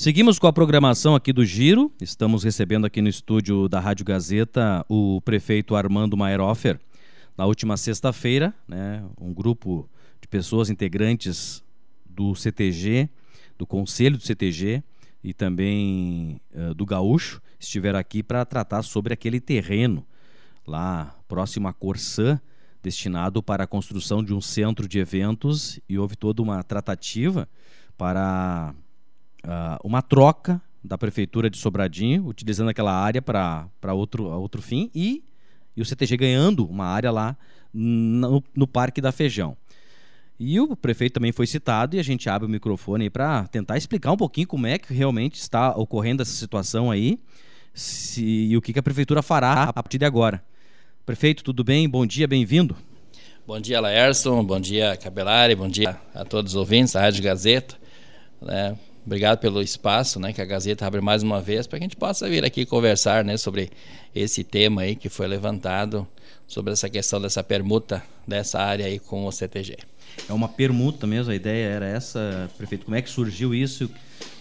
Seguimos com a programação aqui do Giro. Estamos recebendo aqui no estúdio da Rádio Gazeta o prefeito Armando Maierhofer. Na última sexta-feira, né, um grupo de pessoas integrantes do CTG, do Conselho do CTG e também uh, do Gaúcho estiveram aqui para tratar sobre aquele terreno lá próximo a Corsã, destinado para a construção de um centro de eventos e houve toda uma tratativa para uh, uma troca da prefeitura de Sobradinho, utilizando aquela área para outro, outro fim, e, e o CTG ganhando uma área lá no, no Parque da Feijão. E o prefeito também foi citado e a gente abre o microfone para tentar explicar um pouquinho como é que realmente está ocorrendo essa situação aí se, e o que, que a prefeitura fará a partir de agora. Prefeito, tudo bem? Bom dia, bem-vindo. Bom dia, Laerson. Bom dia, Cabelari. Bom dia a todos os ouvintes da Rádio Gazeta. Né? Obrigado pelo espaço, né, que a Gazeta abre mais uma vez para que a gente possa vir aqui conversar, né, sobre esse tema aí que foi levantado sobre essa questão dessa permuta dessa área aí com o CTG. É uma permuta mesmo, a ideia era essa, prefeito. Como é que surgiu isso?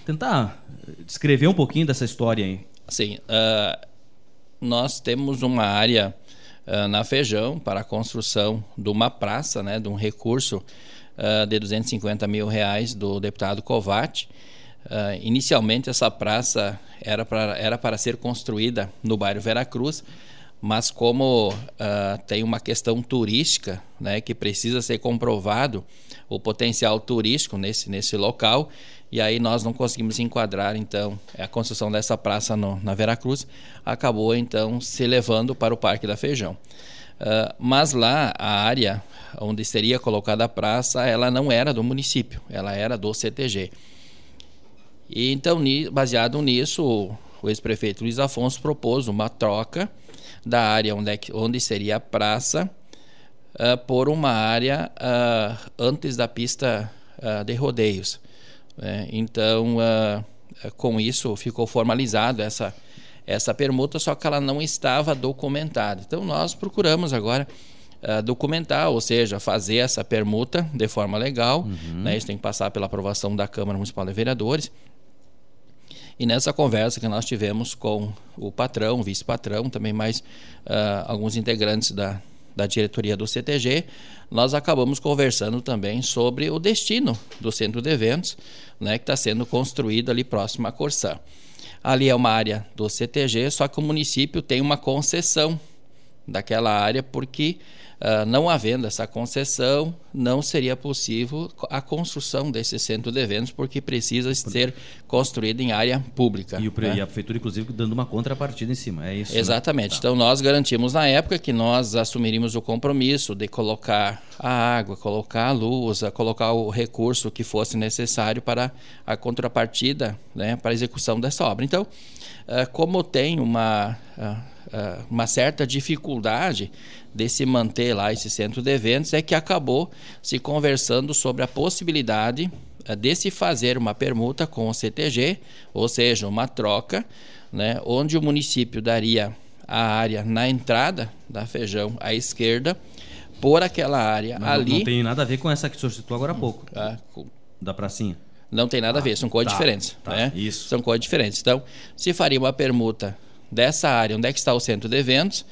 Tentar descrever um pouquinho dessa história aí. Sim, uh, nós temos uma área uh, na Feijão para a construção de uma praça, né, de um recurso uh, de 250 mil reais do deputado Covatti. Uh, inicialmente essa praça era para, era para ser construída no bairro Veracruz, mas como uh, tem uma questão turística, né, que precisa ser comprovado o potencial turístico nesse, nesse local, e aí nós não conseguimos enquadrar então a construção dessa praça no, na Veracruz, acabou então se levando para o Parque da Feijão. Uh, mas lá a área onde seria colocada a praça, ela não era do município, ela era do CTG. E então, baseado nisso, o ex-prefeito Luiz Afonso propôs uma troca da área onde, é onde seria a praça uh, por uma área uh, antes da pista uh, de rodeios. É, então, com isso, ficou formalizado essa, essa permuta, só que ela não estava documentada. Então, nós procuramos agora documentar, ou seja, fazer essa permuta de forma legal. Uhum. Né? Isso tem que passar pela aprovação da Câmara Municipal de Vereadores. E nessa conversa que nós tivemos com o patrão, vice-patrão, também mais uh, alguns integrantes da, da diretoria do CTG, nós acabamos conversando também sobre o destino do centro de eventos, né, que está sendo construído ali próximo à Corsã. Ali é uma área do CTG, só que o município tem uma concessão daquela área porque Uh, não havendo essa concessão, não seria possível a construção desse centro de eventos, porque precisa ser construído em área pública. E, o, né? e a prefeitura, inclusive, dando uma contrapartida em cima, é isso? Né? Exatamente. Né? Tá. Então, nós garantimos na época que nós assumiríamos o compromisso de colocar a água, colocar a luz, a colocar o recurso que fosse necessário para a contrapartida, né, para a execução dessa obra. Então, uh, como tem uma. Uh, uh, uma certa dificuldade de se manter lá esse centro de eventos é que acabou se conversando sobre a possibilidade uh, de se fazer uma permuta com o CTG, ou seja, uma troca, né, onde o município daria a área na entrada da Feijão à esquerda, por aquela área Mas ali. Não tem nada a ver com essa que o senhor citou agora há pouco. Ah. Da pracinha. Não tem nada ah, a ver, são coisas tá, diferentes. Tá, né? Isso. São coisas diferentes. Então, se faria uma permuta dessa área, onde é que está o centro de eventos,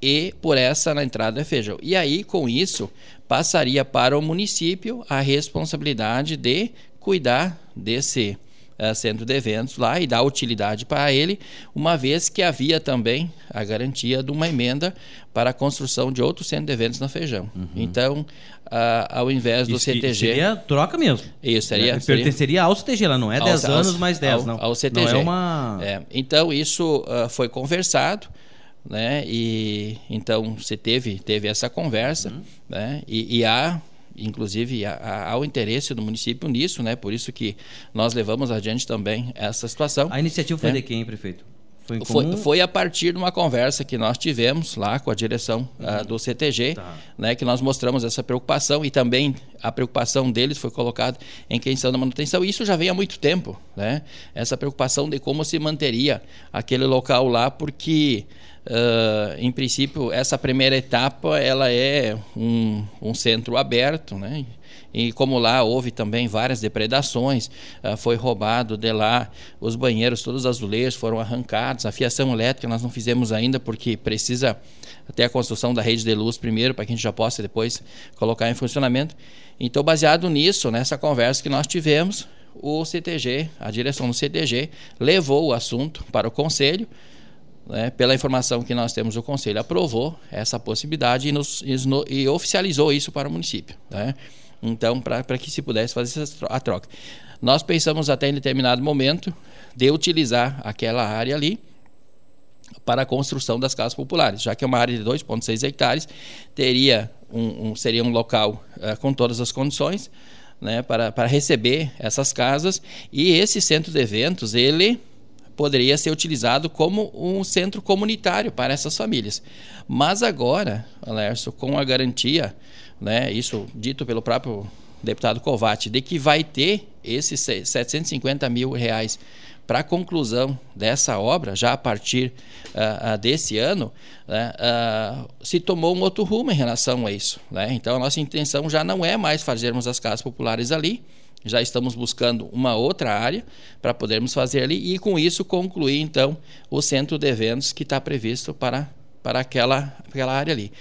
e por essa na entrada é feijão. E aí, com isso, passaria para o município a responsabilidade de cuidar desse uh, centro de eventos lá e dar utilidade para ele, uma vez que havia também a garantia de uma emenda para a construção de outro centro de eventos na Feijão. Uhum. Então, uh, ao invés do isso, CTG... Seria troca mesmo. Isso, seria... Pertenceria seria, ao CTG, ela não é 10 anos mais 10, ao, não. Ao CTG. Não é uma... É, então, isso uh, foi conversado, né? E então se teve teve essa conversa, uhum. né? E, e há inclusive há, o interesse do município nisso, né? Por isso que nós levamos adiante também essa situação. A iniciativa foi é. de quem, prefeito? Foi, foi, foi, a partir de uma conversa que nós tivemos lá com a direção uhum. uh, do CTG, tá. né, que nós mostramos essa preocupação e também a preocupação deles foi colocada em questão da manutenção. E isso já vem há muito tempo, né? Essa preocupação de como se manteria aquele local lá, porque Uh, em princípio, essa primeira etapa ela é um, um centro aberto, né? E como lá houve também várias depredações, uh, foi roubado de lá os banheiros, todos os azulejos foram arrancados, a fiação elétrica nós não fizemos ainda porque precisa até a construção da rede de luz primeiro, para que a gente já possa depois colocar em funcionamento. Então, baseado nisso, nessa conversa que nós tivemos, o CTG, a direção do CTG, levou o assunto para o conselho. Né, pela informação que nós temos, o conselho aprovou essa possibilidade e, nos, e oficializou isso para o município. Né? Então, para que se pudesse fazer a troca. Nós pensamos até em determinado momento de utilizar aquela área ali para a construção das casas populares, já que é uma área de 2,6 hectares, teria um, um, seria um local uh, com todas as condições né, para, para receber essas casas e esse centro de eventos ele poderia ser utilizado como um centro comunitário para essas famílias. Mas agora, Alércio, com a garantia, né, isso dito pelo próprio deputado Covatti, de que vai ter esses 750 mil reais para a conclusão dessa obra, já a partir uh, desse ano, né, uh, se tomou um outro rumo em relação a isso. Né? Então, a nossa intenção já não é mais fazermos as casas populares ali, já estamos buscando uma outra área para podermos fazer ali e, com isso, concluir, então, o centro de eventos que está previsto para, para aquela, aquela área ali.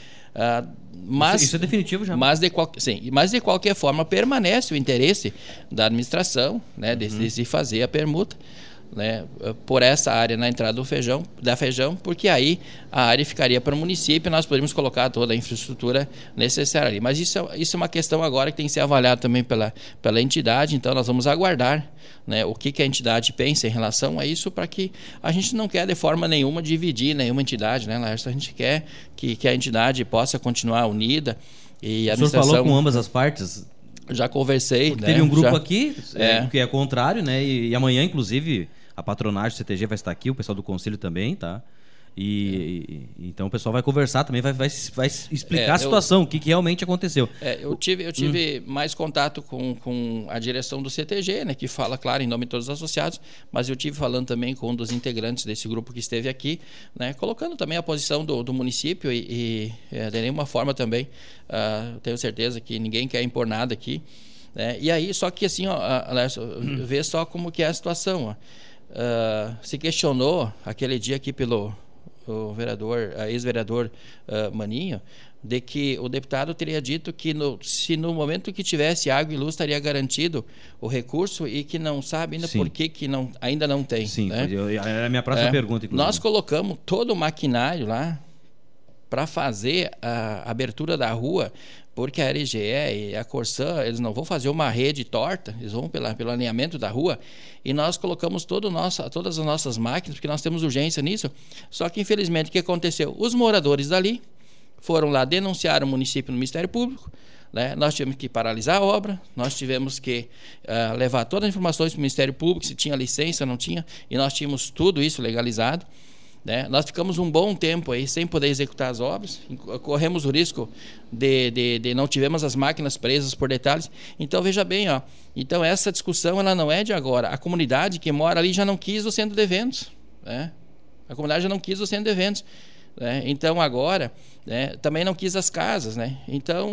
mas, isso, isso, é definitivo já? Mas de, qual, sim, mas, de qualquer forma, permanece o interesse da administração né, de, uhum. de se fazer a permuta né, por essa área na entrada do feijão, da feijão, porque aí a área ficaria para o município e nós poderíamos colocar toda a infraestrutura necessária ali. Mas isso, é, isso é uma questão agora que tem que ser avaliada também pela, pela entidade, então nós vamos aguardar né, o que, que a entidade pensa em relação a isso, para que a gente não quer de forma nenhuma dividir nenhuma entidade, né, Lércio? A gente quer que, que a entidade possa continuar unida. E a o senhor falou com ambas as partes? Já conversei. Né? Teve um grupo já, aqui é. que é contrário, né? E, e amanhã, inclusive, a patronagem do CTG vai estar aqui, o pessoal do conselho também, tá? E, e, então o pessoal vai conversar também, vai, vai, vai explicar é, a situação, eu, o que, que, realmente aconteceu. É, eu tive, eu tive hum. mais contato com, com a direção do CTG, né, que fala, claro, em nome de todos os associados, mas eu tive falando também com um dos integrantes desse grupo que esteve aqui, né, colocando também a posição do, do município e, e é, de nenhuma forma também, uh, tenho certeza que ninguém quer impor nada aqui. Né, e aí, só que assim, ó, Alessio, hum. vê só como que é a situação. Ó uh, se questionou aquele dia aqui pelo o vereador, ex-vereador uh, Maninho, de que o deputado teria dito que no, se no momento que tivesse água e luz estaria garantido o recurso e que não sabe ainda Sim. por que, que não, ainda não tem. Sim, né? era a minha próxima é, pergunta. Inclusive. Nós colocamos todo o maquinário lá para fazer a abertura da rua porque a RGE e a Corsã, eles não vão fazer uma rede torta, eles vão pela, pelo alinhamento da rua, e nós colocamos todo nosso, todas as nossas máquinas, porque nós temos urgência nisso. Só que, infelizmente, o que aconteceu? Os moradores dali foram lá denunciar o município no Ministério Público, né? nós tivemos que paralisar a obra, nós tivemos que uh, levar todas as informações para o Ministério Público, se tinha licença, não tinha, e nós tínhamos tudo isso legalizado. Né? Nós ficamos um bom tempo aí sem poder executar as obras, corremos o risco de, de, de, não tivemos as máquinas presas por detalhes. Então veja bem, ó, então essa discussão ela não é de agora. A comunidade que mora ali já não quis o centro de eventos, né? A comunidade já não quis o centro de eventos, né? Então agora, né, também não quis as casas, né? Então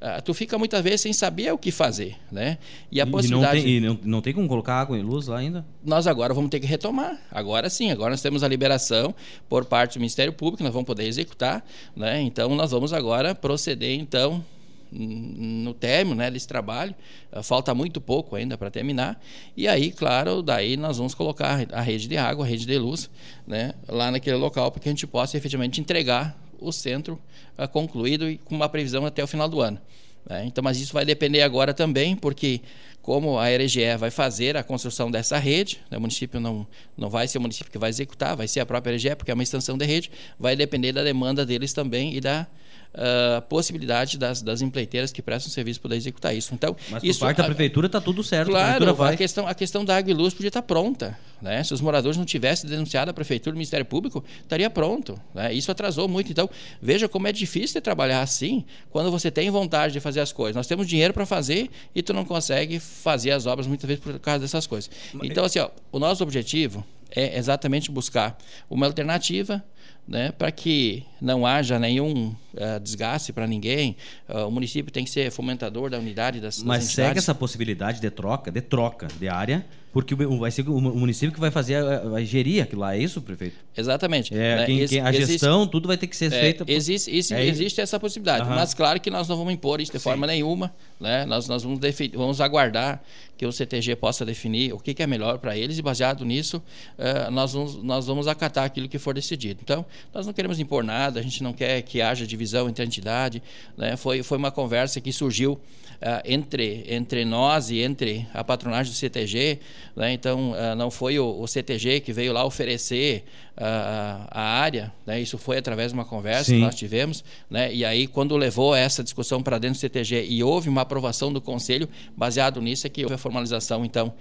uh, tu fica muitas vezes sem saber o que fazer, né? E a e possibilidade... Não tem, e não, não tem como colocar água e luz lá ainda? Nós agora vamos ter que retomar. Agora sim, agora nós temos a liberação por parte do Ministério Público, nós vamos poder executar, né? Então nós vamos agora proceder, então, no término né, desse trabalho, ah, falta muito pouco ainda para terminar, e aí, claro, daí nós vamos colocar a rede de água, a rede de luz, né, lá naquele local para que a gente possa efetivamente entregar o centro uh, concluído e com uma previsão até o final do ano. Né? Então, mas isso vai depender agora também, porque como a RGE vai fazer a construção dessa rede, né, o município não, não vai ser o município que vai executar, vai ser a própria RGE, porque é uma extensão de rede, vai depender da demanda deles também e da uh, possibilidade das, das empreiteiras que prestam serviço poder executar isso. Então, Mas isso, por parte da prefeitura está tudo certo. Claro, a, a, questão, a questão da água e luz podia estar tá pronta. Né? Se os moradores não tivessem denunciado a prefeitura, o Ministério Público, estaria pronto. Né? Isso atrasou muito. Então, veja como é difícil trabalhar assim quando você tem vontade de fazer as coisas. Nós temos dinheiro para fazer e tu não consegue fazer as obras muitas vezes por causa dessas coisas. Então, assim, ó, o nosso objetivo é exatamente buscar uma alternativa né, para que não haja nenhum uh, desgaste para ninguém. Uh, o município tem que ser fomentador da unidade das, Mas das segue essa possibilidade de troca, de troca de área, porque vai ser o município que vai fazer, vai gerir aquilo lá, é isso, prefeito? Exatamente. É, né, quem, quem, a existe, gestão, tudo vai ter que ser é, feita. Por... Existe, isso, é existe essa possibilidade, uhum. mas claro que nós não vamos impor isso de Sim. forma nenhuma. Né? Nós, nós vamos, vamos aguardar que o CTG possa definir o que, que é melhor para eles e baseado nisso uh, nós, vamos, nós vamos acatar aquilo que for decidido. Então, nós não queremos impor nada, a gente não quer que haja divisão entre a entidade. Né? Foi, foi uma conversa que surgiu uh, entre, entre nós e entre a patronagem do CTG. Né? Então, uh, não foi o, o, CTG que veio lá oferecer uh, a área, né? isso foi através de uma conversa Sim. que nós tivemos. Né? E aí, quando levou essa discussão para dentro do CTG e houve uma aprovação do conselho, baseado nisso é que houve a formalização, então,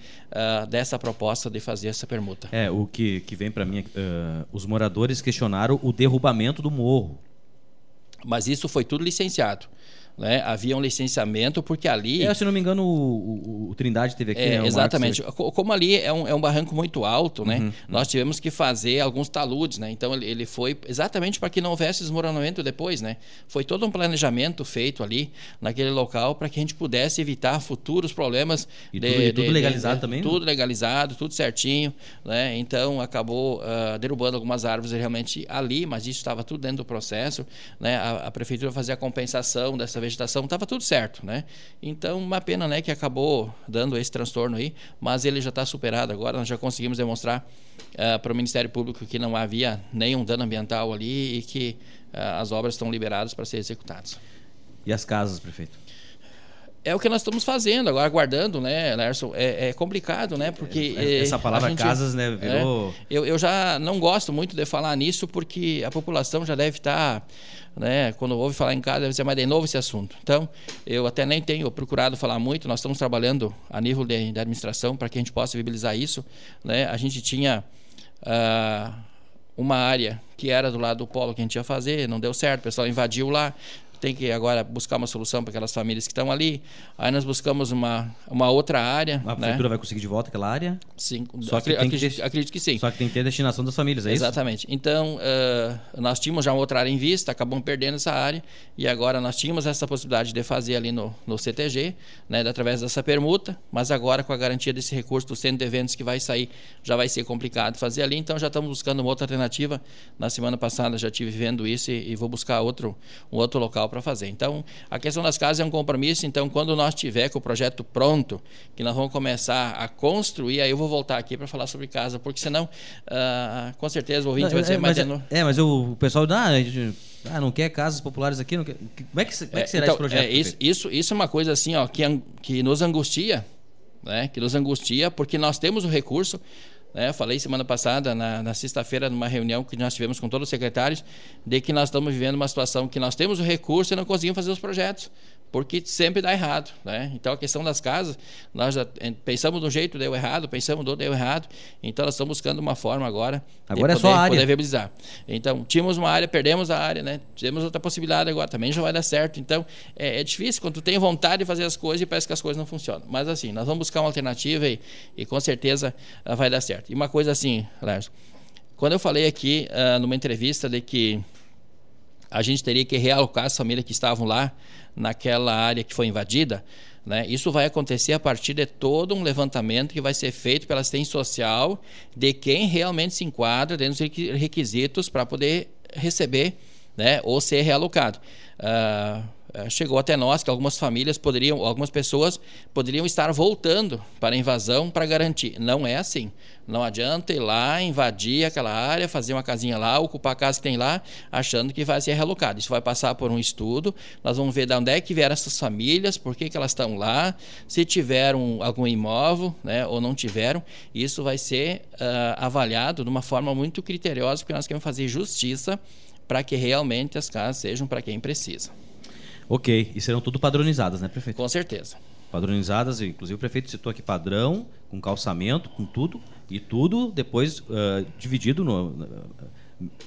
dessa proposta de fazer essa permuta. É, o que, que vem para mim, os moradores questionaram o derrubamento do morro. Mas isso foi tudo licenciado né, havia um licenciamento, porque ali. É, se não me engano, o, o, o Trindade teve aqui. É, né, exatamente. Como ali é um, é um barranco muito alto, né, uhum. nós tivemos que fazer alguns taludes. Né, então ele, ele foi exatamente para que não houvesse desmoronamento depois. Né, foi todo um planejamento feito ali, naquele local, para que a gente pudesse evitar futuros problemas. E de, tudo, e tudo de, legalizado de, também? Tudo legalizado, tudo certinho. Né, então acabou uh, derrubando algumas árvores realmente ali, mas isso estava tudo dentro do processo. Né, a, a prefeitura fazia a compensação dessa vez vegetação, estava tudo certo, né? Então, uma pena, né, que acabou dando esse transtorno aí, mas ele já está superado agora, nós já conseguimos demonstrar uh, para o Ministério Público que não havia nenhum dano ambiental ali e que uh, as obras estão liberadas para ser executadas. E as casas, prefeito? É o que nós estamos fazendo agora, aguardando, né, Lerson? É, é complicado, né? Porque é, essa palavra gente, casas, né, virou. É, eu, eu já não gosto muito de falar nisso porque a população já deve estar, né? Quando ouve falar em casa, deve ser mais de novo esse assunto. Então, eu até nem tenho procurado falar muito. Nós estamos trabalhando a nível de, de administração para que a gente possa viabilizar isso, né? A gente tinha uh, uma área que era do lado do polo que a gente ia fazer, não deu certo, o pessoal invadiu lá tem que agora buscar uma solução para aquelas famílias que estão ali. Aí nós buscamos uma, uma outra área. A né? prefeitura vai conseguir de volta aquela área? Sim, só que acredito, que acredito, que sim. Só que tem que ter a destinação das famílias, é Exatamente. isso? Então, uh, nós tínhamos já uma outra área em vista, acabamos perdendo essa área, e agora nós tínhamos essa possibilidade de fazer ali no, no CTG, né, através dessa permuta, mas agora com a garantia desse recurso do centro de eventos que vai sair, já vai ser complicado fazer ali, então já estamos buscando uma outra alternativa. Na semana passada já estive vendo isso e, e vou buscar outro, um outro local para fazer. Então, a questão das casas é um compromisso. Então, quando nós tiver com o projeto pronto, que nós vamos começar a construir, aí eu vou voltar aqui para falar sobre casa, porque senão, uh, com certeza, o ouvinte não, vai dizer, é, mas, é, é, mas o pessoal, ah, ah, não quer casas populares aqui, não quer... como é que, como é que será então, esse projeto? É, isso, isso, isso é uma coisa assim, ó, que, que nos angustia, né? Que nos angustia, porque nós temos o recurso. Né? Falei semana passada, na, na sexta-feira, numa reunião que nós tivemos com todos os secretários, de que nós estamos vivendo uma situação que nós temos o recurso e não conseguimos fazer os projetos porque sempre dá errado, né? Então a questão das casas, nós já pensamos de um jeito deu errado, pensamos do outro deu errado, então nós estamos buscando uma forma agora agora de é poder, só a área. poder viabilizar. Então tínhamos uma área, perdemos a área, né? Tivemos outra possibilidade agora, também já vai dar certo. Então é, é, difícil quando tu tem vontade de fazer as coisas e parece que as coisas não funcionam. Mas assim, nós vamos buscar uma alternativa e, e com certeza uh, vai dar certo. E uma coisa assim, Lércio, quando eu falei aqui uh, numa entrevista de que a gente teria que realocar as famílias que estavam lá naquela área que foi invadida. Né? Isso vai acontecer a partir de todo um levantamento que vai ser feito pela assistência social de quem realmente se enquadra dentro dos requisitos para poder receber né, ou ser realocado. Uh, chegou até nós que algumas famílias poderiam, algumas pessoas poderiam estar voltando para a invasão para garantir. Não é assim. Não adianta ir lá, invadir aquela área, fazer uma casinha lá, ocupar a casa que tem lá, achando que vai ser relocado. Isso vai passar por um estudo. Nós vamos ver de onde é que vieram essas famílias, por que, que elas estão lá, se tiveram algum imóvel né, ou não tiveram. Isso vai ser uh, avaliado de uma forma muito criteriosa, porque nós queremos fazer justiça para que realmente as casas sejam para quem precisa. Ok, e serão tudo padronizadas, né, prefeito? Com certeza. Padronizadas, inclusive o prefeito citou aqui padrão, com calçamento, com tudo, e tudo depois uh, dividido no,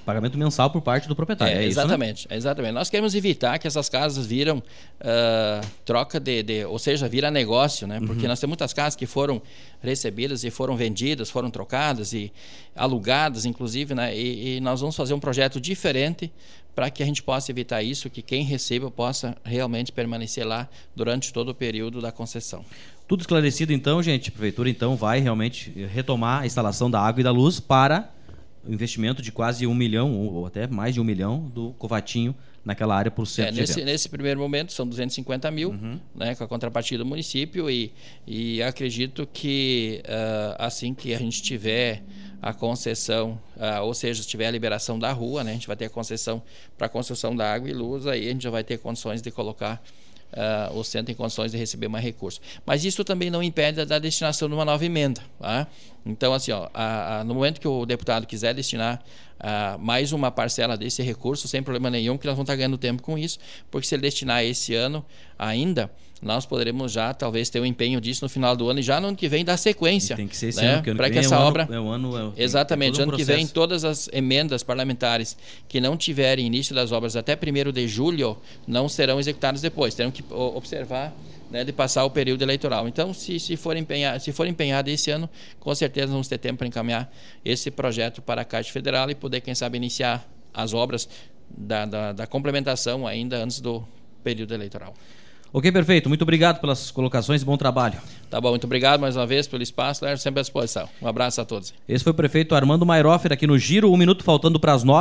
pagamento mensal por parte do proprietário. É, é exatamente, isso, né? exatamente. Nós queremos evitar que essas casas viram uh, troca de, de, ou seja, vira negócio, né? Porque uhum. nós temos muitas casas que foram recebidas e foram vendidas, foram trocadas e alugadas, inclusive, né? E, e nós vamos fazer um projeto diferente para que a gente possa evitar isso, que quem receba possa realmente permanecer lá durante todo o período da concessão. Tudo esclarecido então, gente. A prefeitura então vai realmente retomar a instalação da água e da luz para investimento de quase um milhão, ou até mais de um milhão, do Covatinho naquela área para o centro é, nesse, nesse, primeiro momento são 250 mil, uhum. né, com a contrapartida do município e, e acredito que uh, assim que a gente tiver a concessão, uh, ou seja, se tiver a liberação da rua, né, a gente vai ter a concessão para a construção da água e luz, aí a gente já vai ter condições de colocar uh, o centro em condições de receber mais recursos. Mas isso também não impede da destinação de uma nova emenda. Tá? Então, assim, ó, a, a, no momento que o deputado quiser destinar uh, mais uma parcela desse recurso, sem problema nenhum, que nós vamos estar ganhando tempo com isso, porque se ele destinar esse ano ainda, nós poderemos já talvez ter o um empenho disso no final do ano e já no ano que vem dar sequência. E tem que ser esse né? ano, que, ano para que, que essa é obra ano, é o ano, é, exatamente, um ano que vem todas as emendas parlamentares que não tiverem início das obras até 1 de julho não serão executadas depois, terão que observar né, de passar o período eleitoral. Então, se, se, for empenhar, se for empenhado esse ano, com certeza vamos ter tempo para encaminhar esse projeto para a Caixa Federal e poder, quem sabe, iniciar as obras da, da, da complementação ainda antes do período eleitoral. Ok, perfeito. Muito obrigado pelas colocações e bom trabalho. Tá bom, muito obrigado mais uma vez pelo espaço, sempre à disposição. Um abraço a todos. Esse foi o prefeito Armando Mairoffer aqui no Giro, um minuto faltando para as nove.